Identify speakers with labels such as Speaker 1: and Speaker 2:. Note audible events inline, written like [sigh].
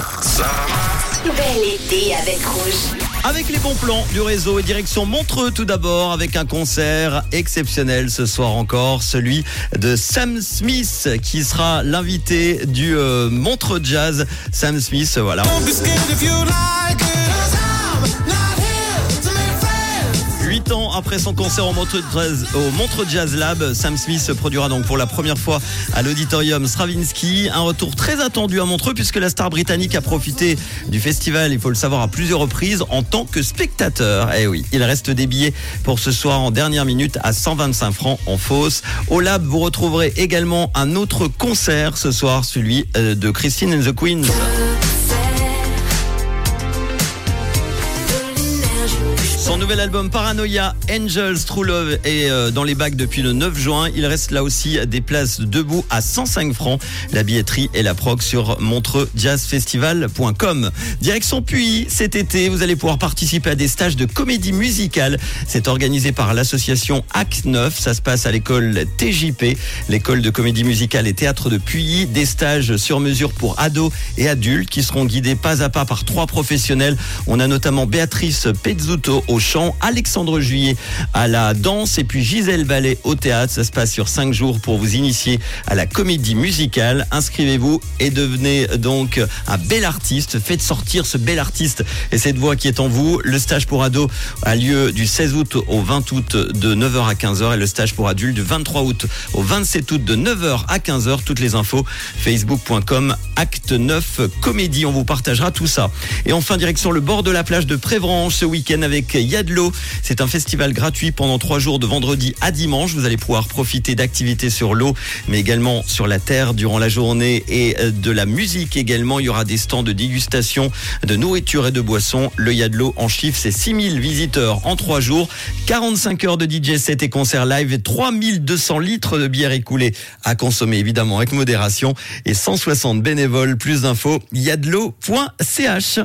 Speaker 1: Rouge.
Speaker 2: Bel été avec Rouge.
Speaker 1: Avec les bons plans du réseau et direction Montreux tout d'abord avec un concert exceptionnel ce soir encore, celui de Sam Smith qui sera l'invité du euh, Montreux Jazz. Sam Smith, voilà. Après son concert au Montreux, Jazz, Lab, Sam Smith se produira donc pour la première fois à l'auditorium Stravinsky. Un retour très attendu à Montreux puisque la star britannique a profité du festival, il faut le savoir, à plusieurs reprises en tant que spectateur. Eh oui, il reste des billets pour ce soir en dernière minute à 125 francs en fausse. Au Lab, vous retrouverez également un autre concert ce soir, celui euh, de Christine and the Queen. Son [laughs] nouvel album Paranoia Angels True Love est euh, dans les bacs depuis le 9 juin. Il reste là aussi des places debout à 105 francs. La billetterie et la prog sur montreuxjazzfestival.com. Direction Puy, cet été, vous allez pouvoir participer à des stages de comédie musicale. C'est organisé par l'association Act 9. Ça se passe à l'école TJP, l'école de comédie musicale et théâtre de Puy. Des stages sur mesure pour ados et adultes qui seront guidés pas à pas par trois professionnels. On a notamment Béatrice Pezzuto au chant, Alexandre Juillet à la danse et puis Gisèle Ballet au théâtre. Ça se passe sur cinq jours pour vous initier à la comédie musicale. Inscrivez-vous et devenez donc un bel artiste. Faites sortir ce bel artiste et cette voix qui est en vous. Le stage pour ados a lieu du 16 août au 20 août de 9h à 15h et le stage pour adultes du 23 août au 27 août de 9h à 15h. Toutes les infos facebook.com acte 9 comédie. On vous partagera tout ça. Et enfin direction le bord de la plage de Prévranche ce week-end avec Yadlo. C'est un festival gratuit pendant trois jours de vendredi à dimanche. Vous allez pouvoir profiter d'activités sur l'eau, mais également sur la terre durant la journée et euh, de la musique également. Il y aura des stands de dégustation de nourriture et de boissons. Le Yadlo en chiffre, c'est 6000 visiteurs en trois jours, 45 heures de DJ set et concerts live et 3200 litres de bière écoulée à consommer évidemment avec modération et 160 bénévoles. Plus d'infos, yadlo.ch.